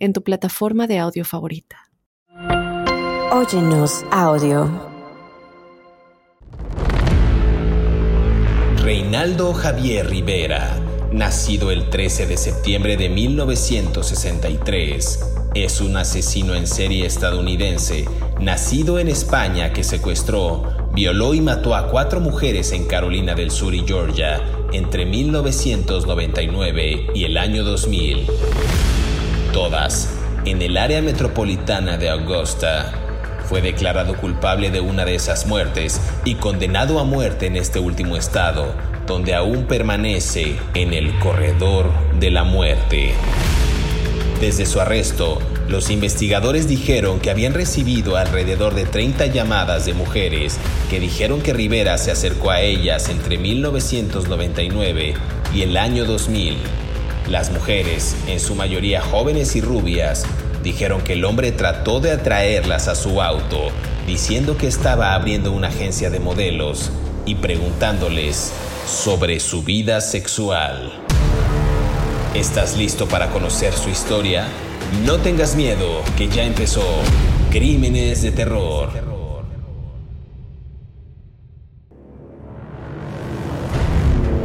en tu plataforma de audio favorita. Óyenos audio. Reinaldo Javier Rivera, nacido el 13 de septiembre de 1963, es un asesino en serie estadounidense, nacido en España que secuestró, violó y mató a cuatro mujeres en Carolina del Sur y Georgia entre 1999 y el año 2000. Todas en el área metropolitana de Augusta. Fue declarado culpable de una de esas muertes y condenado a muerte en este último estado, donde aún permanece en el corredor de la muerte. Desde su arresto, los investigadores dijeron que habían recibido alrededor de 30 llamadas de mujeres que dijeron que Rivera se acercó a ellas entre 1999 y el año 2000. Las mujeres, en su mayoría jóvenes y rubias, dijeron que el hombre trató de atraerlas a su auto, diciendo que estaba abriendo una agencia de modelos y preguntándoles sobre su vida sexual. ¿Estás listo para conocer su historia? No tengas miedo, que ya empezó Crímenes de Terror.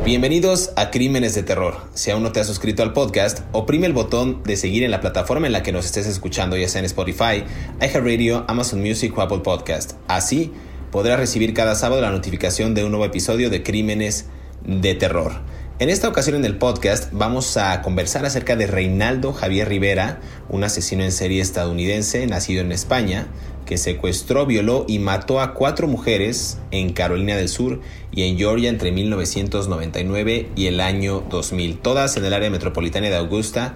Bienvenidos a Crímenes de Terror. Si aún no te has suscrito al podcast, oprime el botón de seguir en la plataforma en la que nos estés escuchando, ya sea en Spotify, iHeartRadio, Amazon Music o Apple Podcast. Así podrás recibir cada sábado la notificación de un nuevo episodio de Crímenes de Terror. En esta ocasión en el podcast vamos a conversar acerca de Reinaldo Javier Rivera, un asesino en serie estadounidense nacido en España, que secuestró, violó y mató a cuatro mujeres en Carolina del Sur y en Georgia entre 1999 y el año 2000, todas en el área metropolitana de Augusta,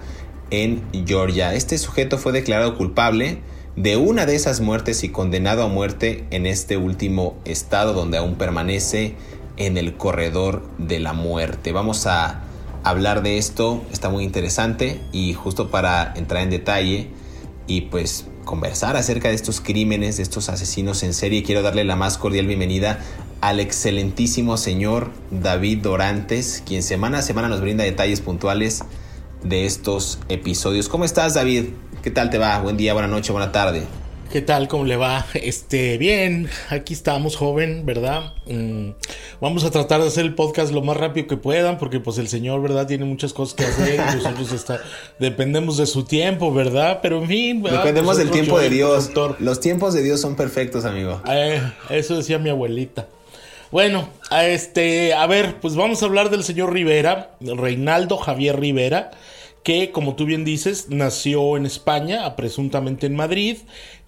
en Georgia. Este sujeto fue declarado culpable de una de esas muertes y condenado a muerte en este último estado donde aún permanece en el corredor de la muerte. Vamos a hablar de esto, está muy interesante y justo para entrar en detalle y pues conversar acerca de estos crímenes, de estos asesinos en serie, quiero darle la más cordial bienvenida al excelentísimo señor David Dorantes, quien semana a semana nos brinda detalles puntuales de estos episodios. ¿Cómo estás, David? ¿Qué tal te va? Buen día, buena noche, buena tarde. ¿Qué tal? ¿Cómo le va? Este, bien, aquí estamos, joven, ¿verdad? Mm, vamos a tratar de hacer el podcast lo más rápido que puedan, porque pues el señor, ¿verdad? Tiene muchas cosas que hacer y nosotros está, dependemos de su tiempo, ¿verdad? Pero en fin, Dependemos del tiempo de Dios. Los tiempos de Dios son perfectos, amigo. Eh, eso decía mi abuelita. Bueno, a este, a ver, pues vamos a hablar del señor Rivera, Reinaldo Javier Rivera que, como tú bien dices, nació en España, presuntamente en Madrid,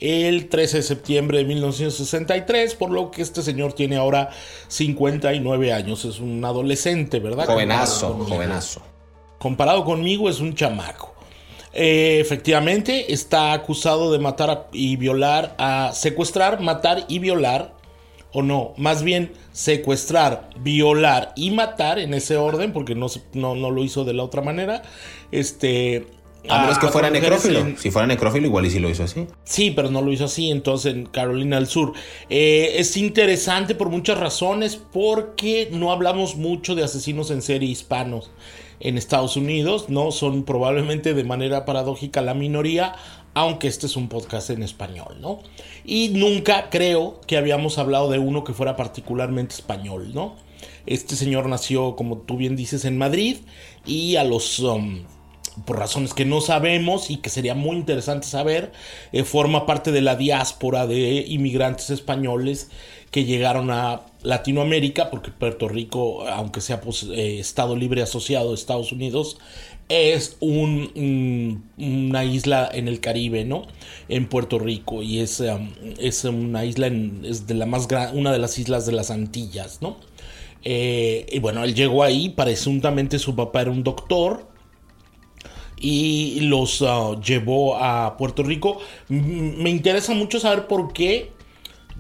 el 13 de septiembre de 1963, por lo que este señor tiene ahora 59 años, es un adolescente, ¿verdad? Jovenazo, jovenazo. Comparado conmigo es un chamaco. Eh, efectivamente, está acusado de matar y violar, a secuestrar, matar y violar o no, más bien secuestrar, violar y matar en ese orden, porque no, no, no lo hizo de la otra manera. Este. A menos que fuera necrófilo. Si fuera necrófilo, igual y si lo hizo así. Sí, pero no lo hizo así, entonces en Carolina del Sur. Eh, es interesante por muchas razones, porque no hablamos mucho de asesinos en serie hispanos en Estados Unidos, ¿no? Son probablemente de manera paradójica la minoría, aunque este es un podcast en español, ¿no? Y nunca creo que habíamos hablado de uno que fuera particularmente español, ¿no? Este señor nació, como tú bien dices, en Madrid y a los... Um, por razones que no sabemos y que sería muy interesante saber, eh, forma parte de la diáspora de inmigrantes españoles que llegaron a Latinoamérica, porque Puerto Rico, aunque sea pues, eh, Estado libre asociado de Estados Unidos, es un, una isla en el Caribe, ¿no? En Puerto Rico y es, um, es una isla, es de la más una de las islas de las Antillas, ¿no? Eh, y bueno, él llegó ahí, presuntamente su papá era un doctor y los uh, llevó a Puerto Rico. me interesa mucho saber por qué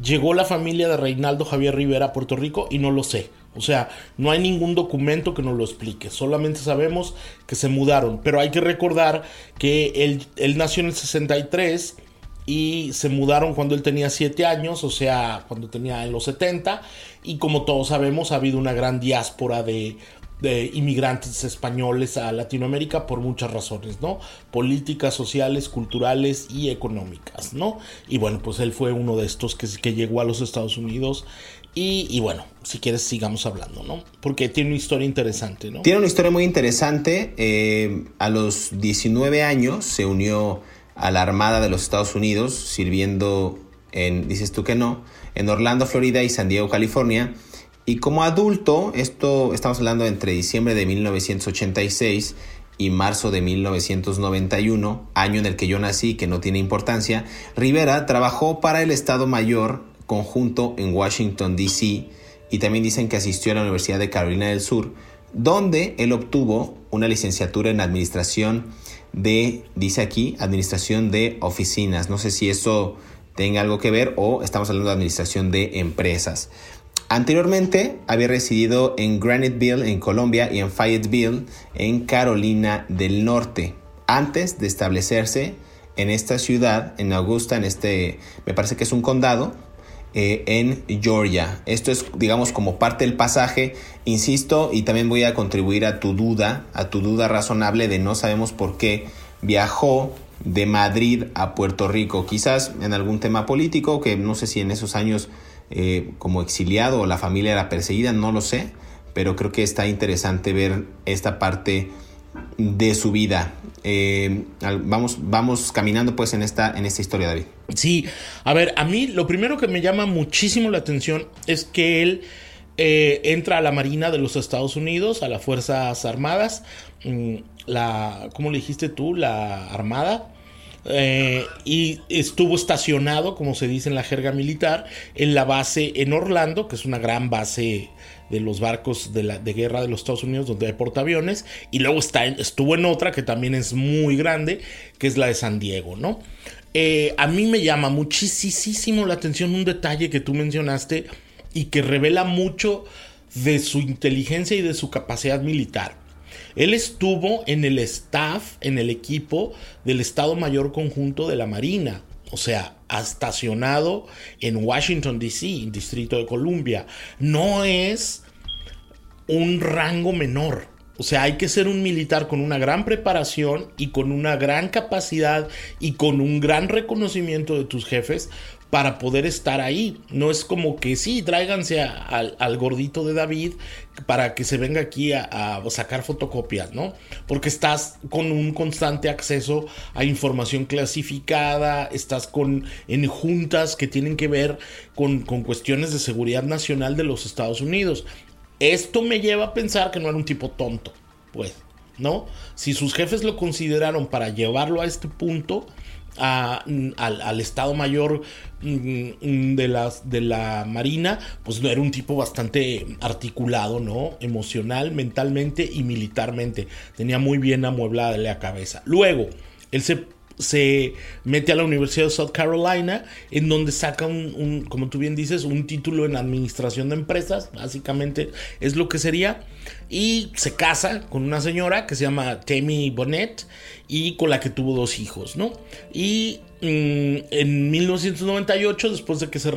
llegó la familia de Reinaldo Javier Rivera a Puerto Rico y no lo sé. O sea, no hay ningún documento que nos lo explique. Solamente sabemos que se mudaron. Pero hay que recordar que él, nació en el 63 y se mudaron cuando él tenía 7 años, o sea, cuando tenía en los 70. Y como todos sabemos, ha habido una gran diáspora de, de inmigrantes españoles a Latinoamérica por muchas razones, ¿no? Políticas, sociales, culturales y económicas, ¿no? Y bueno, pues él fue uno de estos que, que llegó a los Estados Unidos y, bueno, si quieres sigamos hablando, ¿no? Porque tiene una historia interesante, ¿no? Tiene una historia muy interesante. Eh, a los 19 años se unió a la Armada de los Estados Unidos, sirviendo en, dices tú que no, en Orlando, Florida y San Diego, California. Y como adulto, esto estamos hablando entre diciembre de 1986 y marzo de 1991, año en el que yo nací, que no tiene importancia, Rivera trabajó para el Estado Mayor conjunto en Washington, D.C. y también dicen que asistió a la Universidad de Carolina del Sur, donde él obtuvo una licenciatura en administración de, dice aquí, administración de oficinas. No sé si eso tenga algo que ver o estamos hablando de administración de empresas. Anteriormente había residido en Graniteville, en Colombia, y en Fayetteville, en Carolina del Norte, antes de establecerse en esta ciudad, en Augusta, en este, me parece que es un condado, eh, en Georgia. Esto es, digamos, como parte del pasaje, insisto, y también voy a contribuir a tu duda, a tu duda razonable de no sabemos por qué viajó de Madrid a Puerto Rico, quizás en algún tema político, que no sé si en esos años eh, como exiliado o la familia era perseguida, no lo sé, pero creo que está interesante ver esta parte de su vida. Eh, vamos, vamos caminando pues en esta, en esta historia, David. Sí, a ver, a mí lo primero que me llama muchísimo la atención es que él eh, entra a la Marina de los Estados Unidos, a las Fuerzas Armadas, mm, la, ¿cómo le dijiste tú? La Armada. Eh, y estuvo estacionado, como se dice en la jerga militar, en la base en Orlando, que es una gran base de los barcos de, la, guerra de los Estados Unidos donde hay portaaviones y luego está, estuvo en otra que también es muy grande que es la de San Diego, ¿no? Eh, a mí me llama muchísimo la atención un detalle que tú mencionaste y que revela mucho de su inteligencia y de su capacidad militar. Él estuvo en el staff, en el equipo del Estado Mayor Conjunto de la Marina, o sea, estacionado en Washington, D.C., Distrito de Columbia. No es un rango menor. O sea, hay que ser un militar con una gran preparación y con una gran capacidad y con un gran reconocimiento de tus jefes para poder estar ahí. No es como que sí, tráiganse al gordito de David para que se venga aquí a, sacar fotocopias, ¿no? Porque estás con un constante acceso a información clasificada, estás con, en juntas que tienen que ver con, con cuestiones de seguridad nacional de los Estados Unidos. Esto me lleva a pensar que no era un tipo tonto, pues, ¿no? Si sus jefes lo consideraron para llevarlo a este punto, al, Estado Mayor mm, mm, de, las, de la Marina, pues no era un tipo bastante articulado, ¿no? Emocional, mentalmente y militarmente. Tenía muy bien amueblada la cabeza. Luego, él se se mete a la Universidad de South Carolina, en donde saca un, como tú bien dices, un título en administración de empresas, básicamente es lo que sería, y se casa con una señora que se llama Tammy Bonnet y con la que tuvo dos hijos, ¿no? Y mm, en 1998, después de que se,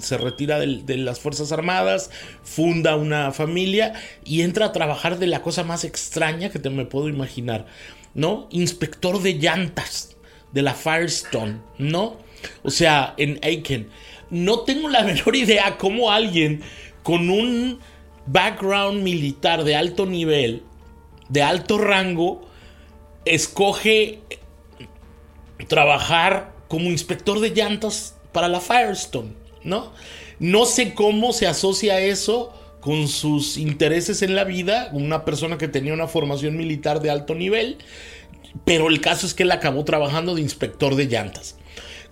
se retira de, las Fuerzas Armadas, funda una familia y entra a trabajar de la cosa más extraña que te me puedo imaginar ¿no? Inspector de llantas de la Firestone, ¿no? O sea, en Aiken. No tengo la menor idea cómo alguien con un background militar de alto nivel, de alto rango, escoge trabajar como inspector de llantas para la Firestone, ¿no? No sé cómo se asocia eso con sus intereses en la vida, una persona que tenía una formación militar de alto nivel, pero el caso es que él acabó trabajando de inspector de llantas.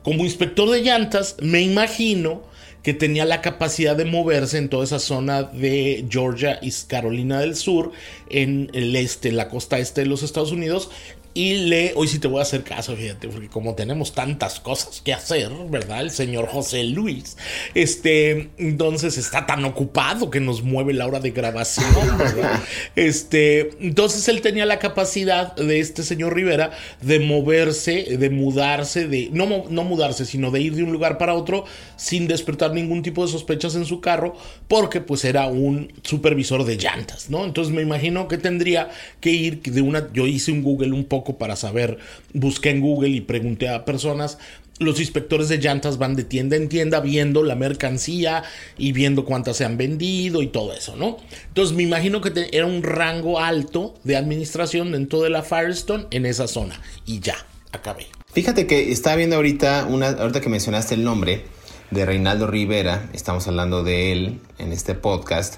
Como inspector de llantas, me imagino que tenía la capacidad de moverse en toda esa zona de Georgia y Carolina del Sur, en el este, la costa este de los Estados Unidos, y le, hoy sí te voy a hacer caso, fíjate, porque como tenemos tantas cosas que hacer, ¿verdad? El señor José Luis, este, entonces está tan ocupado que nos mueve la hora de grabación, ¿verdad? Este, entonces él tenía la capacidad de este señor Rivera de moverse, de mudarse, de, no, no mudarse, sino de ir de un lugar para otro sin despertar ningún tipo de sospechas en su carro, porque pues era un supervisor de llantas, ¿no? Entonces me imagino que tendría que ir de una, yo hice un Google un poco para saber, busqué en Google y pregunté a personas, los inspectores de llantas van de tienda en tienda viendo la mercancía y viendo cuántas se han vendido y todo eso, ¿no? Entonces me imagino que era un rango alto de administración dentro de la Firestone en esa zona. Y ya, acabé. Fíjate que estaba viendo ahorita, una, ahorita que mencionaste el nombre de Reinaldo Rivera, estamos hablando de él en este podcast.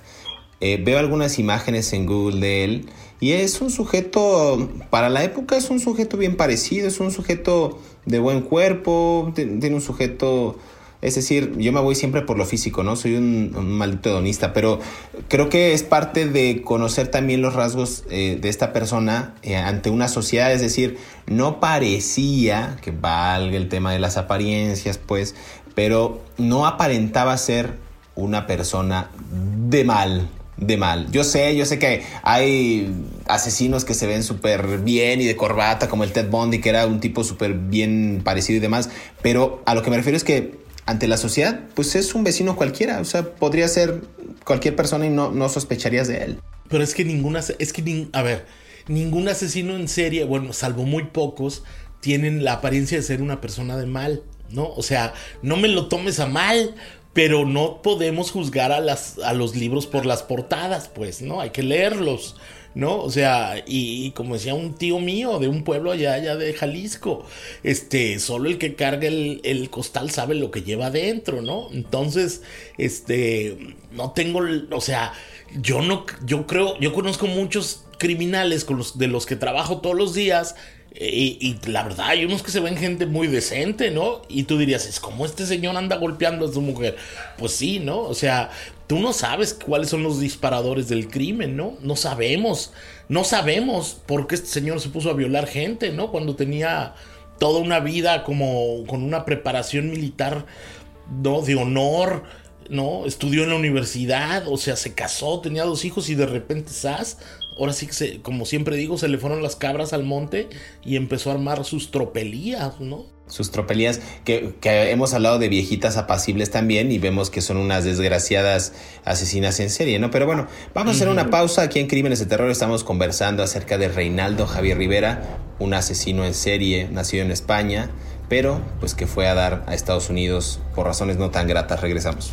Eh, veo algunas imágenes en Google de él y es un sujeto, para la época es un sujeto bien parecido, es un sujeto de buen cuerpo, tiene un sujeto, es decir, yo me voy siempre por lo físico, ¿no? Soy un, maldito hedonista, pero creo que es parte de conocer también los rasgos eh, de esta persona eh, ante una sociedad, es decir, no parecía, que valga el tema de las apariencias, pues, pero no aparentaba ser una persona de mal, de mal. Yo sé, yo sé que hay asesinos que se ven súper bien y de corbata, como el Ted Bundy, que era un tipo súper bien parecido y demás, pero a lo que me refiero es que ante la sociedad, pues es un vecino cualquiera, o sea, podría ser cualquier persona y no, no sospecharías de él. Pero es que ninguna, es que, a ver, ningún asesino en serie, bueno, salvo muy pocos, tienen la apariencia de ser una persona de mal, ¿no? O sea, no me lo tomes a mal, pero no podemos juzgar a, las, a los libros por las portadas, pues, ¿no? Hay que leerlos, ¿no? O sea, y, como decía un tío mío de un pueblo allá, allá de Jalisco, este, solo el que carga el, costal sabe lo que lleva adentro, ¿no? Entonces, este, no tengo, o sea, yo no, yo creo, yo conozco muchos criminales de los que trabajo todos los días y, la verdad, hay unos que se ven gente muy decente, ¿no? Y tú dirías, es como este señor anda golpeando a su mujer. Pues sí, ¿no? O sea, tú no sabes cuáles son los disparadores del crimen, ¿no? No sabemos. No sabemos por qué este señor se puso a violar gente, ¿no? Cuando tenía toda una vida como con una preparación militar, ¿no? De honor, ¿no? Estudió en la universidad, o sea, se casó, tenía dos hijos y de repente, ¿sabes? Ahora sí que, se, como siempre digo, se le fueron las cabras al monte y empezó a armar sus tropelías, ¿no? Sus tropelías, que, hemos hablado de viejitas apacibles también y vemos que son unas desgraciadas asesinas en serie, ¿no? Pero bueno, vamos a hacer una pausa aquí en Crímenes de Terror. Estamos conversando acerca de Reinaldo Javier Rivera, un asesino en serie nacido en España, pero pues que fue a dar a Estados Unidos por razones no tan gratas. Regresamos.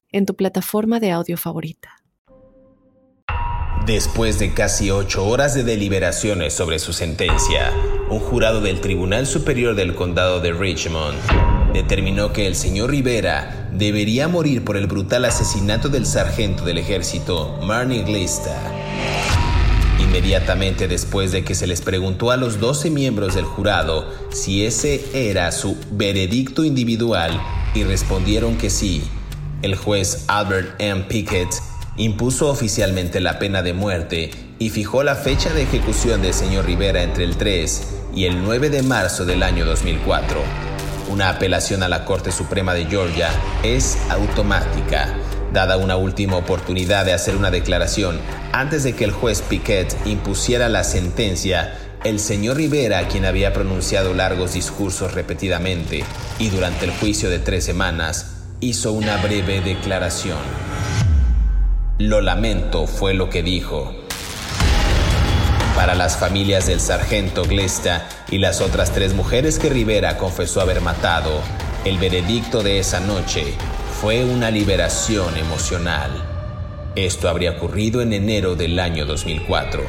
en tu plataforma de audio favorita. Después de casi ocho horas de deliberaciones sobre su sentencia, un jurado del Tribunal Superior del Condado de Richmond determinó que el señor Rivera debería morir por el brutal asesinato del sargento del ejército, Marnie Glista. Inmediatamente después de que se les preguntó a los 12 miembros del jurado si ese era su veredicto individual y respondieron que sí, el juez Albert M. Pickett impuso oficialmente la pena de muerte y fijó la fecha de ejecución del señor Rivera entre el 3 y el 9 de marzo del año 2004. Una apelación a la Corte Suprema de Georgia es automática, dada una última oportunidad de hacer una declaración antes de que el juez Piquet impusiera la sentencia. El señor Rivera, quien había pronunciado largos discursos repetidamente y durante el juicio de tres semanas, hizo una breve declaración. Lo lamento fue lo que dijo. Para las familias del sargento Glesta y las otras tres mujeres que Rivera confesó haber matado, el veredicto de esa noche fue una liberación emocional. Esto habría ocurrido en enero del año 2004.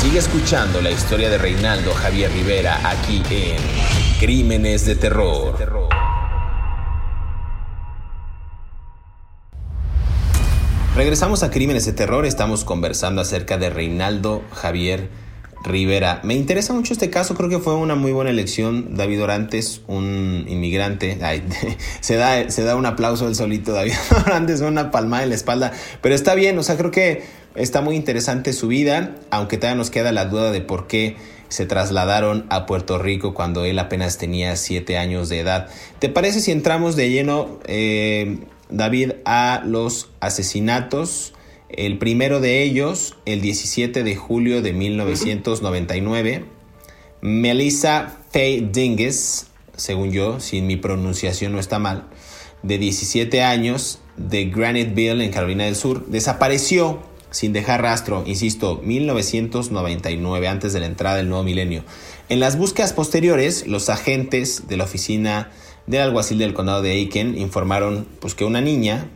Sigue escuchando la historia de Reinaldo Javier Rivera aquí en Crímenes de Terror. Regresamos a Crímenes de Terror, estamos conversando acerca de Reinaldo Javier Rivera. Me interesa mucho este caso, creo que fue una muy buena elección. David Orantes, un inmigrante, se, da, se da un aplauso del solito, David Orantes, una palmada en la espalda, pero está bien, o sea, creo que está muy interesante su vida, aunque todavía nos queda la duda de por qué se trasladaron a Puerto Rico cuando él apenas tenía siete años de edad. ¿Te parece si entramos de lleno, eh, David, a los asesinatos? El primero de ellos, el 17 de julio de 1999, Melissa Faye Dinges, según yo, si mi pronunciación no está mal, de 17 años, de Graniteville, en Carolina del Sur, desapareció sin dejar rastro, insisto, 1999, antes de la entrada del nuevo milenio. En las búsquedas posteriores, los agentes de la oficina del alguacil del condado de Aiken informaron pues, que una niña,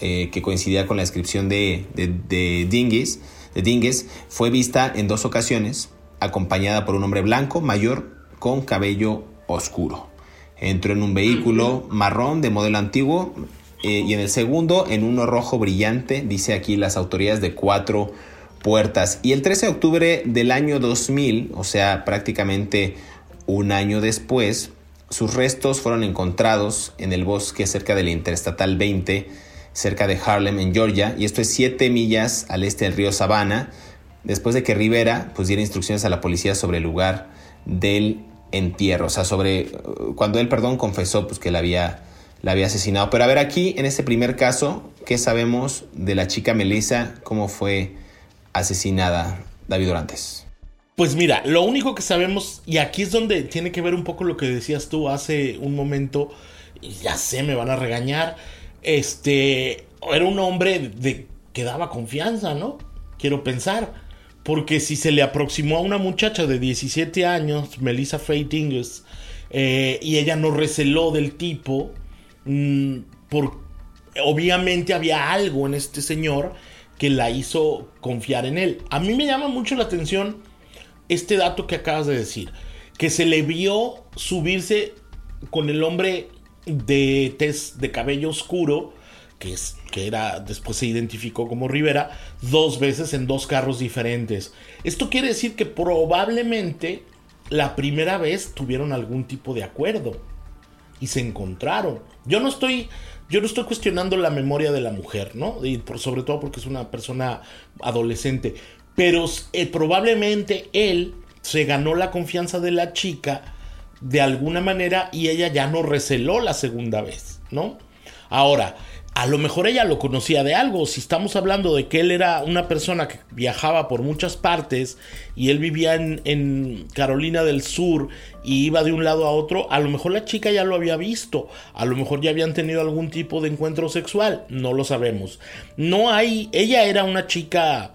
eh, que coincidía con la descripción de, de, de, de fue vista en dos ocasiones, acompañada por un hombre blanco mayor con cabello oscuro. Entró en un vehículo marrón de modelo antiguo eh, y en el segundo en uno rojo brillante, dice aquí las autoridades de cuatro puertas. Y el 13 de octubre del año 2000, o sea, prácticamente un año después, sus restos fueron encontrados en el bosque cerca de la Interestatal 20, cerca de Harlem, en Georgia, y esto es 7 millas al este del río Savannah, después de que Rivera pues, diera instrucciones a la policía sobre el lugar del entierro, o sea, sobre cuando él, perdón, confesó pues, que la había la había asesinado. Pero a ver, aquí en este primer caso, ¿qué sabemos de la chica Melissa? ¿Cómo fue asesinada David Orantes? Pues mira, lo único que sabemos, y aquí es donde tiene que ver un poco lo que decías tú hace un momento, ya sé, me van a regañar, este, era un hombre de, que daba confianza, ¿no? Quiero pensar, porque si se le aproximó a una muchacha de 17 años, Melissa Dingus, eh, y ella no receló del tipo, Mm, por, obviamente había algo en este señor que la hizo confiar en él. A mí me llama mucho la atención este dato que acabas de decir, que se le vio subirse con el hombre de tez de cabello oscuro, que, es, que era, después se identificó como Rivera, dos veces en dos carros diferentes. Esto quiere decir que probablemente la primera vez tuvieron algún tipo de acuerdo y se encontraron. Yo no estoy, yo no estoy cuestionando la memoria de la mujer, ¿no? Y por, sobre todo porque es una persona adolescente. Pero eh, probablemente él se ganó la confianza de la chica de alguna manera y ella ya no receló la segunda vez, ¿no? Ahora, a lo mejor ella lo conocía de algo. Si estamos hablando de que él era una persona que viajaba por muchas partes y él vivía en, Carolina del Sur y iba de un lado a otro, a lo mejor la chica ya lo había visto. A lo mejor ya habían tenido algún tipo de encuentro sexual. No lo sabemos. No hay. Ella era una chica.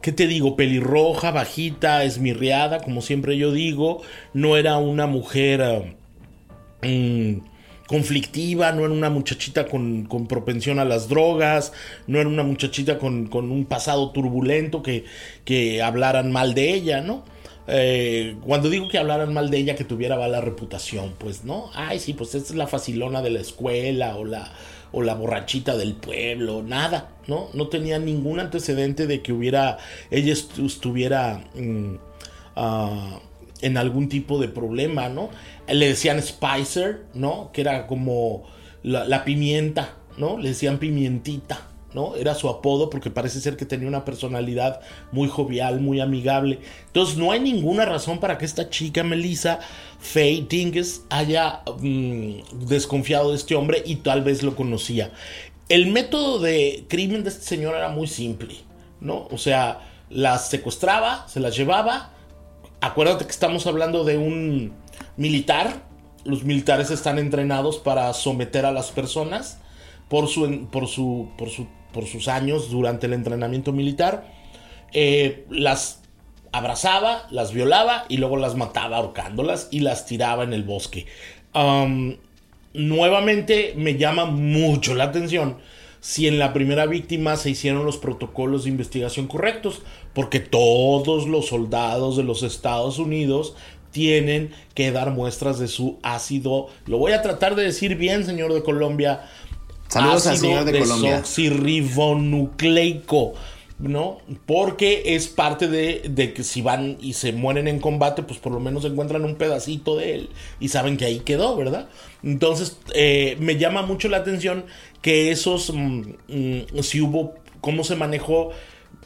¿Qué te digo? Pelirroja, bajita, esmirriada, como siempre yo digo. No era una mujer. Eh, conflictiva, no era una muchachita con, propensión a las drogas, no era una muchachita con, un pasado turbulento que, que, hablaran mal de ella, ¿no? Eh, cuando digo que hablaran mal de ella, que tuviera mala reputación, pues no, ay, sí, pues es la facilona de la escuela o la, o la borrachita del pueblo, nada, ¿no? No tenía ningún antecedente de que hubiera, ella estuviera mm, ah, en algún tipo de problema, ¿no? Le decían Spicer, ¿no? Que era como la, pimienta, ¿no? Le decían pimientita, ¿no? Era su apodo porque parece ser que tenía una personalidad muy jovial, muy amigable. Entonces no hay ninguna razón para que esta chica Melissa Faye Dinges haya mm, desconfiado de este hombre y tal vez lo conocía. El método de crimen de este señor era muy simple, ¿no? O sea, las secuestraba, se las llevaba. Acuérdate que estamos hablando de un militar. Los militares están entrenados para someter a las personas por, su, por, su, por, su, por sus años durante el entrenamiento militar. Eh, las abrazaba, las violaba y luego las mataba ahorcándolas y las tiraba en el bosque. nuevamente me llama mucho la atención si en la primera víctima se hicieron los protocolos de investigación correctos, porque todos los soldados de los Estados Unidos tienen que dar muestras de su ácido. Lo voy a tratar de decir bien, señor de Colombia. Saludos al señor de Colombia. ¿no? Porque es parte de, que si van y se mueren en combate, pues por lo menos encuentran un pedacito de él y saben que ahí quedó, ¿verdad? Entonces, eh, me llama mucho la atención que esos, mm, mm, si hubo, cómo se manejó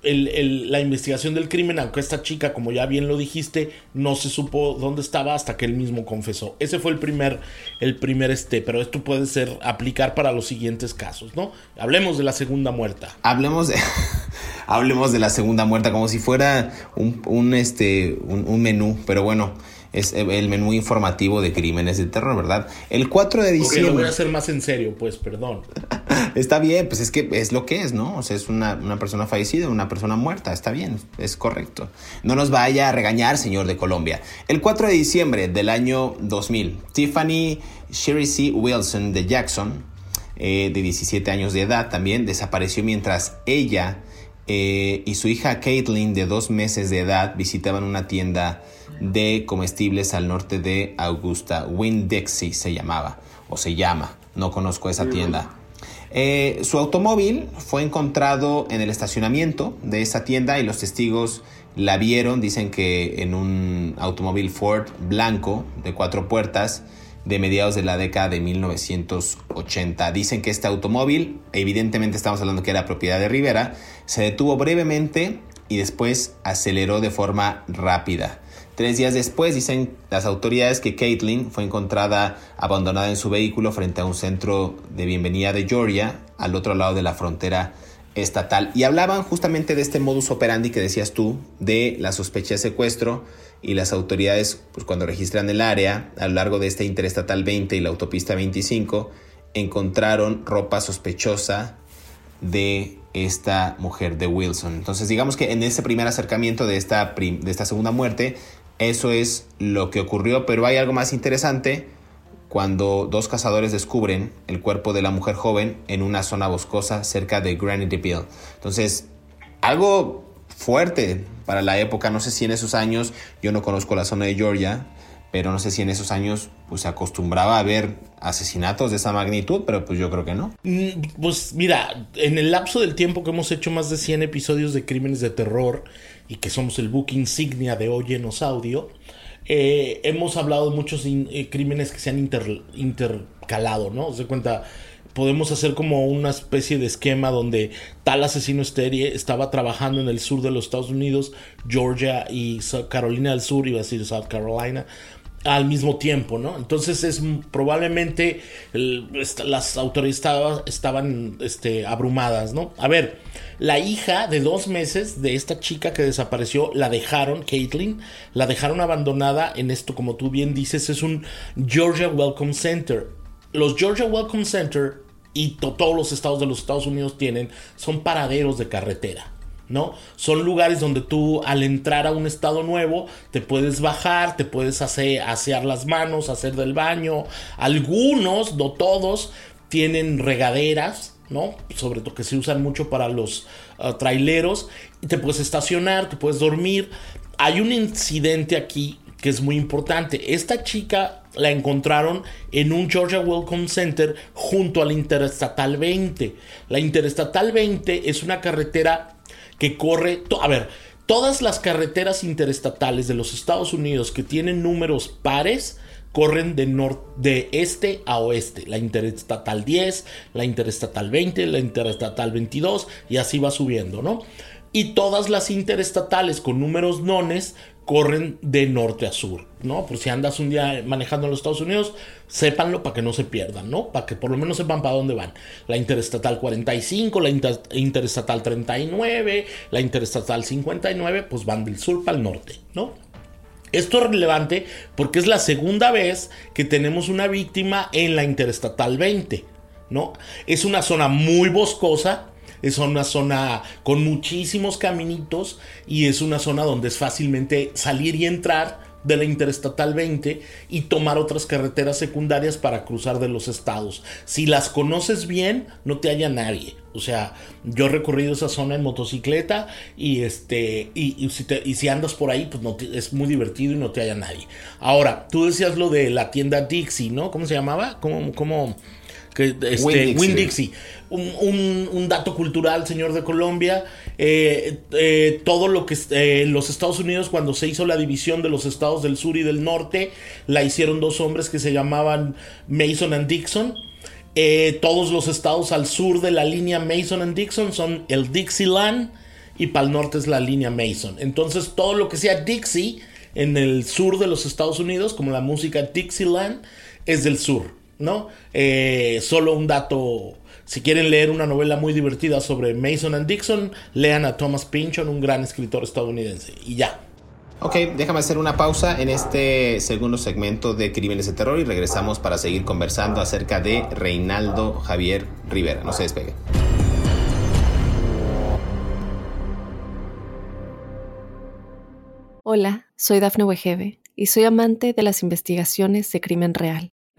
la investigación del crimen, aunque esta chica, como ya bien lo dijiste, no se supo dónde estaba hasta que él mismo confesó. Ese fue el primer, el primer este, pero esto puede ser aplicar para los siguientes casos, ¿no? Hablemos de la segunda muerta. Hablemos de, hablemos de la segunda muerta como si fuera un, un este, un menú, pero bueno es el menú informativo de crímenes de terror, ¿verdad? El 4 de diciembre. lo voy a hacer más en serio, pues, perdón. está bien, pues es que es lo que es, ¿no? O sea, es una, persona fallecida, una persona muerta, está bien, es correcto. No nos vaya a regañar, señor de Colombia. El 4 de diciembre del año 2000, Tiffany Sherry C. Wilson de Jackson, eh, de 17 años de edad también, desapareció mientras ella eh, y su hija Caitlin, de dos meses de edad, visitaban una tienda de comestibles al norte de Augusta. Winn-Dixie se llamaba o se llama. No conozco esa tienda. Eh, su automóvil fue encontrado en el estacionamiento de esa tienda y los testigos la vieron. Dicen que en un automóvil Ford blanco de cuatro puertas de mediados de la década de 1980. Dicen que este automóvil, evidentemente estamos hablando que era propiedad de Rivera, se detuvo brevemente y después aceleró de forma rápida. Tres días después dicen las autoridades que Caitlin fue encontrada abandonada en su vehículo frente a un centro de bienvenida de Georgia, al otro lado de la frontera estatal. Y hablaban justamente de este modus operandi que decías tú, de la sospecha de secuestro y las autoridades, pues cuando registran el área, a lo largo de este interestatal 20 y la autopista 25, encontraron ropa sospechosa de esta mujer de Wilson. Entonces digamos que en ese primer acercamiento de esta, de esta segunda muerte, eso es lo que ocurrió, pero hay algo más interesante cuando dos cazadores descubren el cuerpo de la mujer joven en una zona boscosa cerca de Granite. Entonces, algo fuerte para la época, no sé si en esos años, yo no conozco la zona de Georgia, pero no sé si en esos años pues se acostumbraba a ver asesinatos de esa magnitud, pero pues yo creo que no. Mm, pues mira, en el lapso del tiempo que hemos hecho más de 100 episodios de crímenes de terror, y que somos el book insignia de Oyenos Audio, eh, hemos hablado de muchos eh, crímenes que se han intercalado, ¿no? Se cuenta, podemos hacer como una especie de esquema donde tal asesino estéril estaba trabajando en el sur de los Estados Unidos, Georgia y Carolina del Sur, iba a decir South Carolina, al mismo tiempo, ¿no? Entonces es probablemente las autoridades estaban este, abrumadas, ¿no? A ver, la hija de dos meses de esta chica que desapareció la dejaron, Caitlin, la dejaron abandonada en esto, como tú bien dices, es un Georgia Welcome Center. Los Georgia Welcome Center y todos los estados de los Estados Unidos tienen son paraderos de carretera. ¿No? Son lugares donde tú al entrar a un estado nuevo te puedes bajar, te puedes hacer, asear las manos, hacer del baño. Algunos, no todos, tienen regaderas, ¿no? Sobre todo que se usan mucho para los ah, traileros. Y te puedes estacionar, te puedes dormir. Hay un incidente aquí que es muy importante. Esta chica la encontraron en un Georgia Welcome Center junto a la Interestatal 20. La Interestatal 20 es una carretera que corre, a ver, todas las carreteras interestatales de los Estados Unidos que tienen números pares corren de, de este a oeste. La interestatal 10, la interestatal 20, la interestatal 22 y así va subiendo, ¿no? Y todas las interestatales con números nones corren de norte a sur, ¿no? Por si andas un día manejando en los Estados Unidos, sépanlo para que no se pierdan, ¿no? Para que por lo menos sepan para dónde van. La interestatal 45, la interestatal 39, la interestatal 59, pues van del sur para el norte, ¿no? Esto es relevante porque es la segunda vez que tenemos una víctima en la interestatal 20, ¿no? Es una zona muy boscosa, es una zona con muchísimos caminitos y es una zona donde es fácilmente salir y entrar de la Interestatal 20 y tomar otras carreteras secundarias para cruzar de los estados. Si las conoces bien, no te haya nadie. O sea, yo he recorrido esa zona en motocicleta y este y, si, y si, andas por ahí, pues no es muy divertido y no te haya nadie. Ahora, tú decías lo de la tienda Dixie, ¿no? ¿Cómo se llamaba? ¿Cómo, cómo que este, Win Dixie. Un, dato cultural, señor de Colombia. Eh, eh, todo lo que eh, los Estados Unidos, cuando se hizo la división de los estados del sur y del norte, la hicieron dos hombres que se llamaban Mason and Dixon. todos los estados al sur de la línea Mason and Dixon son el Dixieland y para el norte es la línea Mason. Entonces, todo lo que sea Dixie en el sur de los Estados Unidos, como la música Dixieland, es del sur. ¿No? Eh, solo un dato, si quieren leer una novela muy divertida sobre Mason and Dixon, lean a Thomas Pynchon, un gran escritor estadounidense. Y ya. Ok, déjame hacer una pausa en este segundo segmento de Crímenes de Terror y regresamos para seguir conversando acerca de Reinaldo Javier Rivera. No se despegue. Hola, soy Dafne Wegebe y soy amante de las investigaciones de crimen real.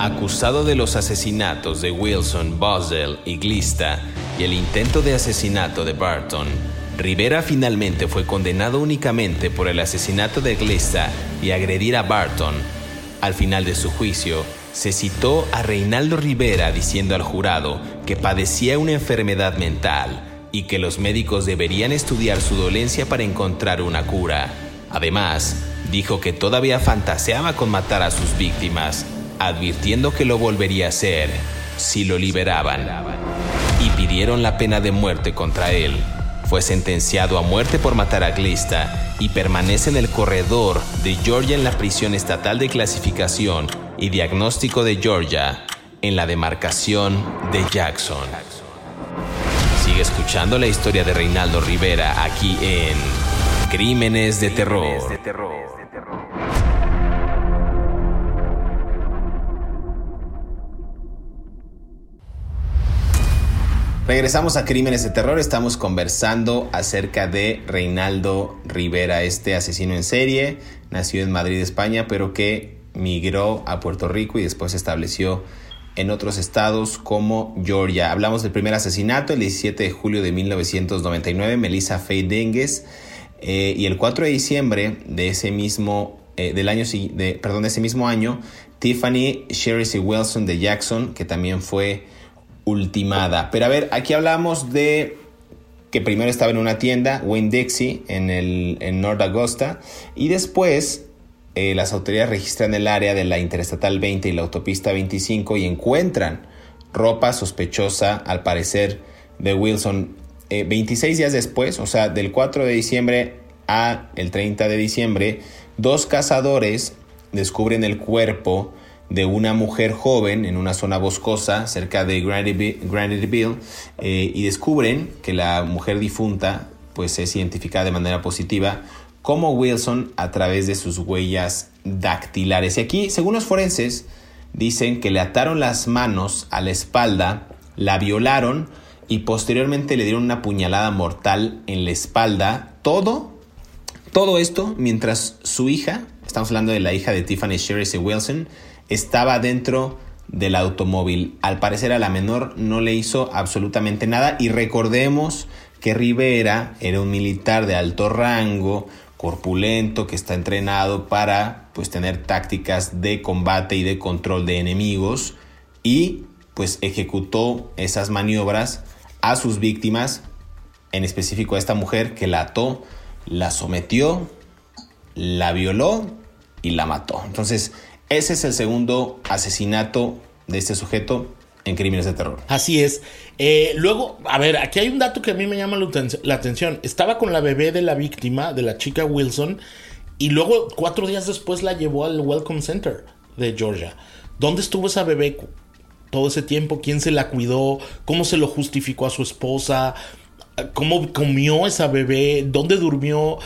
Acusado de los asesinatos de Wilson, Boswell y Glista y el intento de asesinato de Barton, Rivera finalmente fue condenado únicamente por el asesinato de Glista y agredir a Barton. Al final de su juicio, se citó a Reinaldo Rivera diciendo al jurado que padecía una enfermedad mental y que los médicos deberían estudiar su dolencia para encontrar una cura. Además, dijo que todavía fantaseaba con matar a sus víctimas advirtiendo que lo volvería a hacer si lo liberaban, y pidieron la pena de muerte contra él. Fue sentenciado a muerte por matar a Glista y permanece en el corredor de Georgia en la prisión estatal de clasificación y diagnóstico de Georgia, en la demarcación de Jackson. Sigue escuchando la historia de Reinaldo Rivera aquí en Crímenes de Terror. Regresamos a Crímenes de Terror, estamos conversando acerca de Reinaldo Rivera, este asesino en serie, nació en Madrid, España, pero que migró a Puerto Rico y después se estableció en otros estados como Georgia. Hablamos del primer asesinato el 17 de julio de 1999, Melissa Faye Dengues, eh, y el 4 de diciembre de ese mismo, eh, del año, de, perdón, ese mismo Tiffany Sherry Wilson de Jackson, que también fue ultimada. Pero a ver, aquí hablamos de que primero estaba en una tienda, Wayne Dixie, en, el, en North Augusta, y después eh, las autoridades registran el área de la Interestatal 20 y la Autopista 25 y encuentran ropa sospechosa, al parecer, de Wilson. 26 eh, días después, o sea, del 4 de diciembre a el 30 de diciembre, dos cazadores descubren el cuerpo de una mujer joven en una zona boscosa cerca de Graniteville eh, y descubren que la mujer difunta pues es identificada de manera positiva como Wilson a través de sus huellas dactilares. Y aquí, según los forenses, dicen que le ataron las manos a la espalda, la violaron y posteriormente le dieron una puñalada mortal en la espalda. Todo, todo esto mientras su hija, estamos hablando de la hija de Tiffany Sherry Wilson, estaba dentro del automóvil. Al parecer a la menor no le hizo absolutamente nada y recordemos que Rivera era un militar de alto rango, corpulento, que está entrenado para pues tener tácticas de combate y de control de enemigos y pues ejecutó esas maniobras a sus víctimas, en específico a esta mujer que la ató, la sometió, la violó y la mató. Entonces, ese es el segundo asesinato de este sujeto en crímenes de terror. Así es. Eh, luego, a ver, aquí hay un dato que a mí me llama la atención. Estaba con la bebé de la víctima, de la chica Wilson, y luego cuatro días después la llevó al Welcome Center de Georgia. ¿Dónde estuvo esa bebé todo ese tiempo? ¿Quién se la cuidó? ¿Cómo se lo justificó a su esposa? ¿Cómo comió esa bebé? ¿Dónde durmió?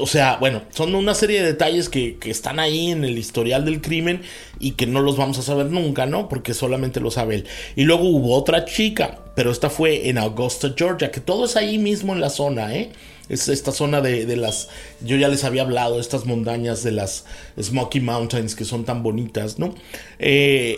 O sea, bueno, son una serie de detalles que, están ahí en el historial del crimen y que no los vamos a saber nunca, ¿no? Porque solamente lo sabe él. Y luego hubo otra chica, pero esta fue en Augusta, Georgia, que todo es ahí mismo en la zona, ¿eh? Es esta zona de, las, yo ya les había hablado, estas montañas de las Smoky Mountains que son tan bonitas, ¿no? Eh,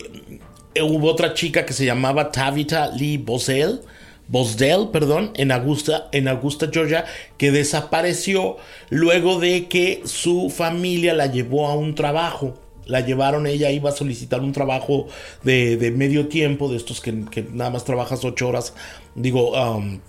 hubo otra chica que se llamaba Tavita Lee Bosell Bosdell, perdón, en Augusta, en Augusta, Georgia, que desapareció luego de que su familia la llevó a un trabajo. La llevaron, ella iba a solicitar un trabajo de, medio tiempo, de estos que, nada más trabajas 8 horas, digo,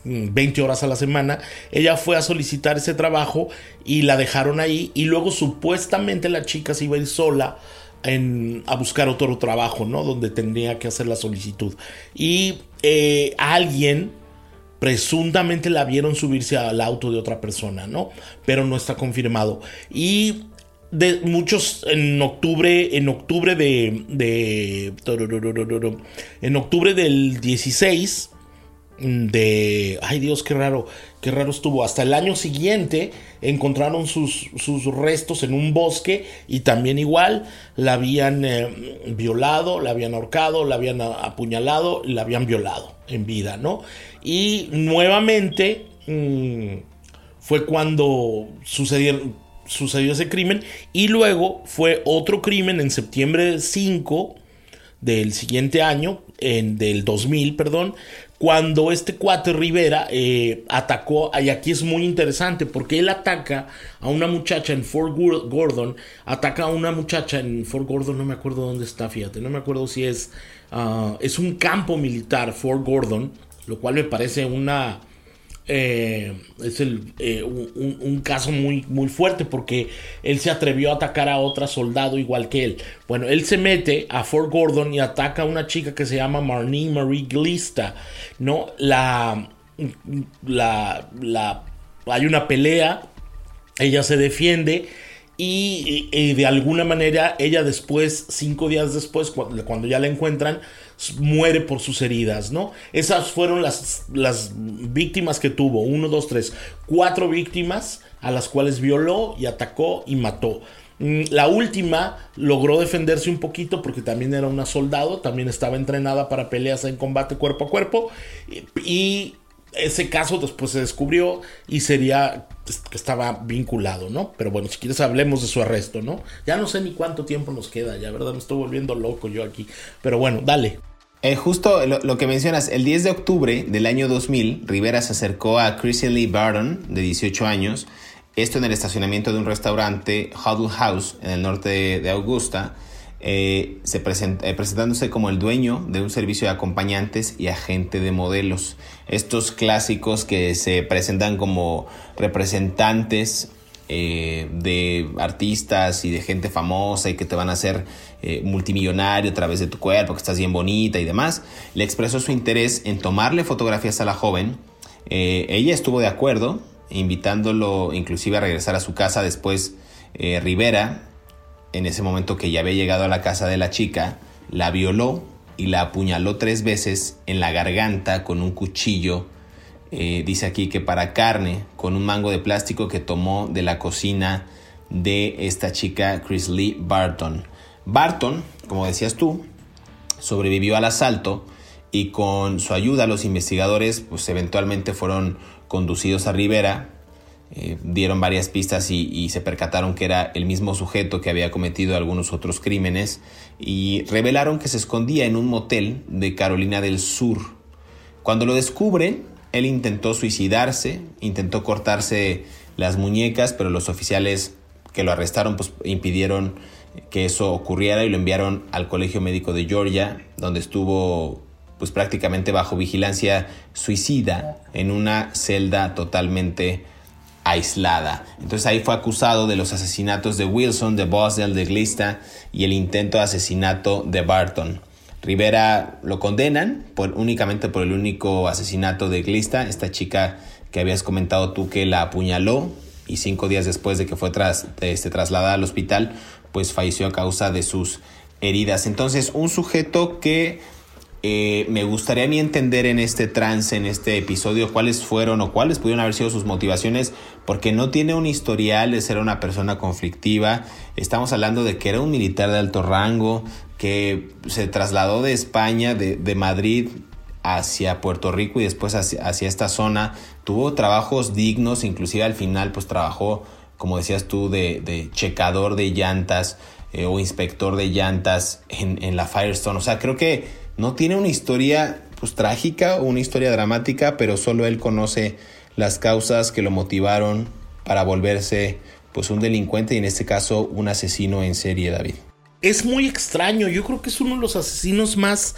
20 um, horas a la semana. Ella fue a solicitar ese trabajo y la dejaron ahí. Y luego supuestamente la chica se iba a ir sola a buscar otro trabajo, ¿no? Donde tendría que hacer la solicitud. Y eh, alguien presuntamente la vieron subirse al auto de otra persona, ¿no? Pero no está confirmado. Y de muchos en octubre, en octubre de, de en octubre del 16 de, ay Dios, qué raro, qué raro estuvo. Hasta el año siguiente encontraron sus, sus restos en un bosque y también igual la habían eh, violado, la habían ahorcado, la habían apuñalado la habían violado en vida, ¿no? Y nuevamente mm, fue cuando sucedió ese crimen y luego fue otro crimen en septiembre 5 del siguiente año, en, del 2000, perdón, cuando este cuate Rivera eh, atacó, y aquí es muy interesante porque él ataca a una muchacha en Fort Gordon, ataca a una muchacha en Fort Gordon, no me acuerdo dónde está, fíjate, no me acuerdo si es, ah, es un campo militar, Fort Gordon, lo cual me parece una, eh, es el, eh, un, caso muy, muy fuerte porque él se atrevió a atacar a otra soldado igual que él. Bueno, él se mete a Fort Gordon y ataca a una chica que se llama Marnie Marie Glista, ¿no? La, la, hay una pelea, ella se defiende y, de alguna manera ella después, cinco días después, cuando, ya la encuentran, muere por sus heridas, ¿no? Esas fueron las, las víctimas que tuvo, uno, dos, tres, cuatro víctimas a las cuales violó y atacó y mató. Mm, la última logró defenderse un poquito porque también era una soldado, también estaba entrenada para peleas en combate cuerpo a cuerpo y ese caso después se descubrió y sería que estaba vinculado, ¿no? Pero bueno, si quieres hablemos de su arresto, ¿no? Ya no sé ni cuánto tiempo nos queda, ya, ¿verdad? Me estoy volviendo loco yo aquí. Pero bueno, dale. Eh, justo lo, que mencionas, el 10 de octubre del año 2000, Rivera se acercó a Chrissy Lee Barton, de 18 años, esto en el estacionamiento de un restaurante, Huddle House, en el norte de Augusta, eh, se eh, presentándose como el dueño de un servicio de acompañantes y agente de modelos. Estos clásicos que se presentan como representantes eh, de artistas y de gente famosa y que te van a hacer multimillonario a través de tu cuerpo, que estás bien bonita y demás, le expresó su interés en tomarle fotografías a la joven. ella estuvo de acuerdo, invitándolo inclusive a regresar a su casa después. Rivera en ese momento que ya había llegado a la casa de la chica, la violó y la apuñaló tres veces en la garganta con un cuchillo. Eh, dice aquí que para carne, con un mango de plástico que tomó de la cocina de esta chica Chris Lee Barton. Barton, como decías tú, sobrevivió al asalto y con su ayuda los investigadores pues eventualmente fueron conducidos a Rivera eh, dieron varias pistas y, se percataron que era el mismo sujeto que había cometido algunos otros crímenes y revelaron que se escondía en un motel de Carolina del Sur. Cuando lo descubren, él intentó suicidarse, intentó cortarse las muñecas, pero los oficiales que lo arrestaron pues, impidieron que eso ocurriera y lo enviaron al Colegio Médico de Georgia, donde estuvo pues prácticamente bajo vigilancia suicida en una celda totalmente aislada. Entonces ahí fue acusado de los asesinatos de Wilson, de Boswell, de Glista y el intento de asesinato de Barton. Rivera lo condenan por, únicamente por el único asesinato de Glista, esta chica que habías comentado tú que la apuñaló y cinco días después de que fue tras, este, trasladada al hospital, pues falleció a causa de sus heridas. Entonces, un sujeto que eh, me gustaría a mí entender en este trance, en este episodio, cuáles fueron o cuáles pudieron haber sido sus motivaciones, porque no tiene un historial de ser una persona conflictiva. Estamos hablando de que era un militar de alto rango, que se trasladó de España, de, Madrid hacia Puerto Rico y después hacia, esta zona. Tuvo trabajos dignos, inclusive al final pues trabajó, como decías tú, de, checador de llantas eh, o inspector de llantas en, en la Firestone. O sea, creo que no tiene una historia pues trágica o una historia dramática, pero solo él conoce las causas que lo motivaron para volverse pues un delincuente y en este caso un asesino en serie, David. Es muy extraño, yo creo que es uno de los asesinos más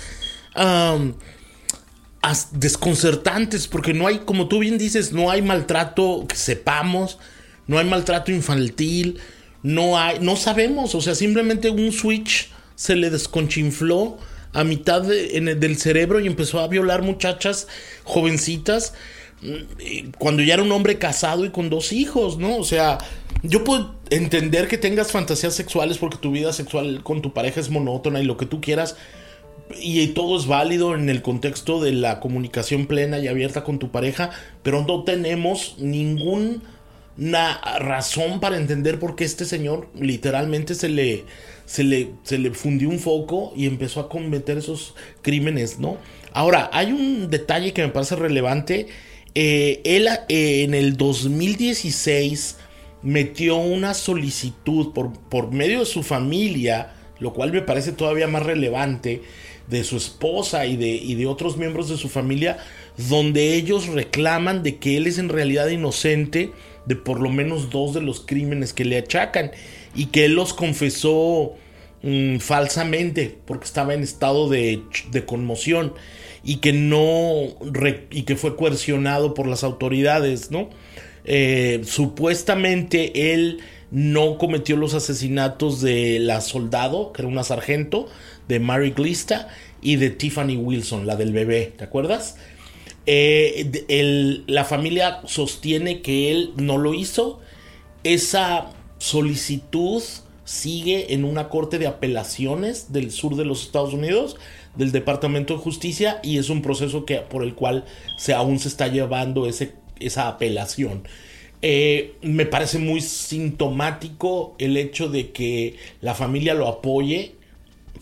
desconcertantes porque no hay, como tú bien dices, no hay maltrato que sepamos, no hay maltrato infantil, no hay, no sabemos, o sea, simplemente un switch se le desconchinfló a mitad del cerebro y empezó a violar muchachas jovencitas mm, cuando ya era un hombre casado y con dos hijos, ¿no? O sea, yo puedo entender que tengas fantasías sexuales porque tu vida sexual con tu pareja es monótona y lo que tú quieras. Y todo es válido en el contexto de la comunicación plena y abierta con tu pareja, pero no tenemos ninguna razón para entender por qué este señor literalmente se le se le, se le fundió un foco y empezó a cometer esos crímenes, ¿no? Ahora, hay un detalle que me parece relevante. Eh, él eh, en el 2016 metió una solicitud por, por medio de su familia, lo cual me parece todavía más relevante, de su esposa y de, y de otros miembros de su familia, donde ellos reclaman de que él es en realidad inocente de por lo menos dos de los crímenes que le achacan y que él los confesó mm, falsamente porque estaba en estado de, conmoción y que no y que fue coercionado por las autoridades, ¿no? Eh, supuestamente él no cometió los asesinatos de la soldado, que era una sargento, de Mary Glista y de Tiffany Wilson, la del bebé, ¿te acuerdas? Eh, la familia sostiene que él no lo hizo. Esa solicitud sigue en una corte de apelaciones del sur de los Estados Unidos, del Departamento de Justicia, y es un proceso que, por el cual aún se está llevando ese, esa apelación. Eh, me parece muy sintomático el hecho de que la familia lo apoye,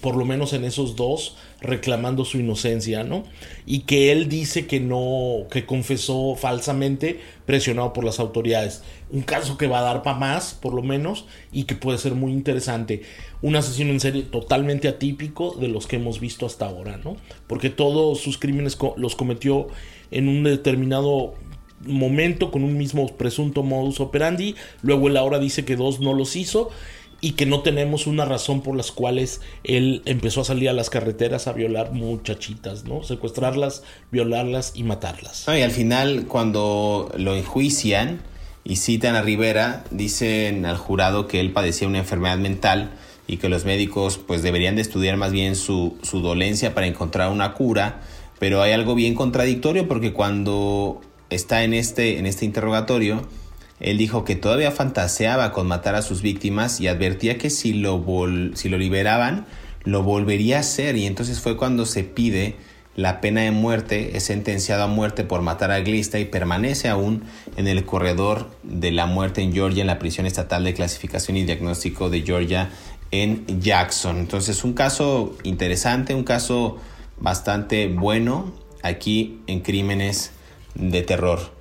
por lo menos en esos dos, reclamando su inocencia, ¿no? Y que él dice que no, que confesó falsamente, presionado por las autoridades. Un caso que va a dar para más, por lo menos, y que puede ser muy interesante. Un asesino en serie totalmente atípico de los que hemos visto hasta ahora, ¿no? Porque todos sus crímenes los cometió en un determinado momento con un mismo presunto modus operandi. Luego él ahora dice que dos no los hizo y que no tenemos una razón por las cuales él empezó a salir a las carreteras a violar muchachitas, ¿no? Secuestrarlas, violarlas y matarlas. y al final cuando lo enjuician y citan a Rivera, dicen al jurado que él padecía una enfermedad mental y que los médicos pues deberían de estudiar más bien su, su dolencia para encontrar una cura, pero hay algo bien contradictorio porque cuando está en este, en este interrogatorio, él dijo que todavía fantaseaba con matar a sus víctimas y advertía que si lo, si lo liberaban, lo volvería a hacer. Y entonces fue cuando se pide la pena de muerte, es sentenciado a muerte por matar a Glista y permanece aún en el corredor de la muerte en Georgia, en la prisión estatal de clasificación y diagnóstico de Georgia en Jackson. Entonces un caso interesante, un caso bastante bueno aquí en crímenes de terror.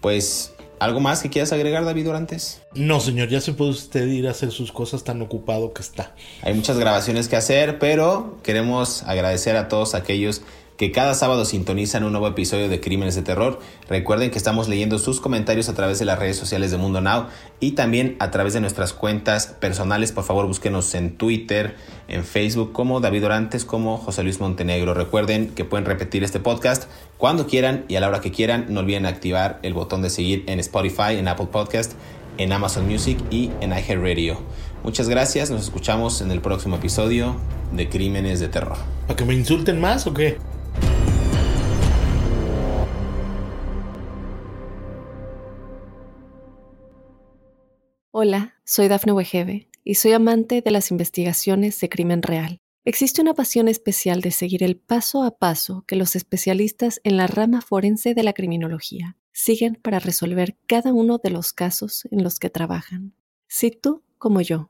Pues ¿Algo más que quieras agregar, David Durantes? No, señor, ya se puede usted ir a hacer sus cosas tan ocupado que está. Hay muchas grabaciones que hacer, pero queremos agradecer a todos aquellos que cada sábado sintonizan un nuevo episodio de Crímenes de Terror. Recuerden que estamos leyendo sus comentarios a través de las redes sociales de Mundo Now y también a través de nuestras cuentas personales. Por favor, búsquenos en Twitter, en Facebook como David Orantes, como José Luis Montenegro. Recuerden que pueden repetir este podcast cuando quieran y a la hora que quieran. No olviden activar el botón de seguir en Spotify, en Apple Podcast, en Amazon Music y en iHeartRadio. Muchas gracias, nos escuchamos en el próximo episodio de Crímenes de Terror. ¿Para que me insulten más o qué? Hola, soy Dafne Wegebe y soy amante de las investigaciones de crimen real. Existe una pasión especial de seguir el paso a paso que los especialistas en la rama forense de la criminología siguen para resolver cada uno de los casos en los que trabajan. Si tú, como yo,